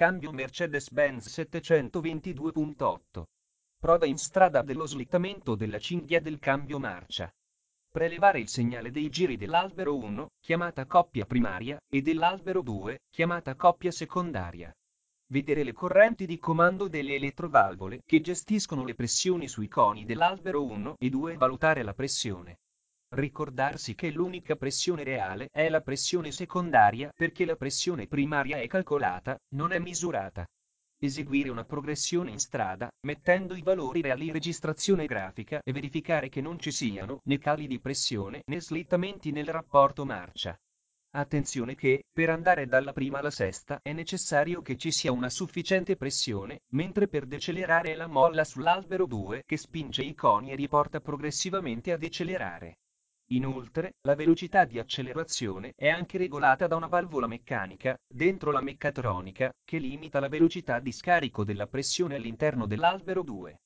Cambio Mercedes-Benz 722.8. Prova in strada dello slittamento della cinghia del cambio marcia. Prelevare il segnale dei giri dell'albero 1, chiamata coppia primaria, e dell'albero 2, chiamata coppia secondaria. Vedere le correnti di comando delle elettrovalvole che gestiscono le pressioni sui coni dell'albero 1 e 2 e valutare la pressione. Ricordarsi che l'unica pressione reale è la pressione secondaria perché la pressione primaria è calcolata, non è misurata. Eseguire una progressione in strada, mettendo i valori reali in registrazione grafica e verificare che non ci siano né cali di pressione né slittamenti nel rapporto marcia. Attenzione che, per andare dalla prima alla sesta, è necessario che ci sia una sufficiente pressione, mentre per decelerare è la molla sull'albero 2 che spinge i coni e riporta progressivamente a decelerare. Inoltre, la velocità di accelerazione è anche regolata da una valvola meccanica, dentro la meccatronica, che limita la velocità di scarico della pressione all'interno dell'albero 2.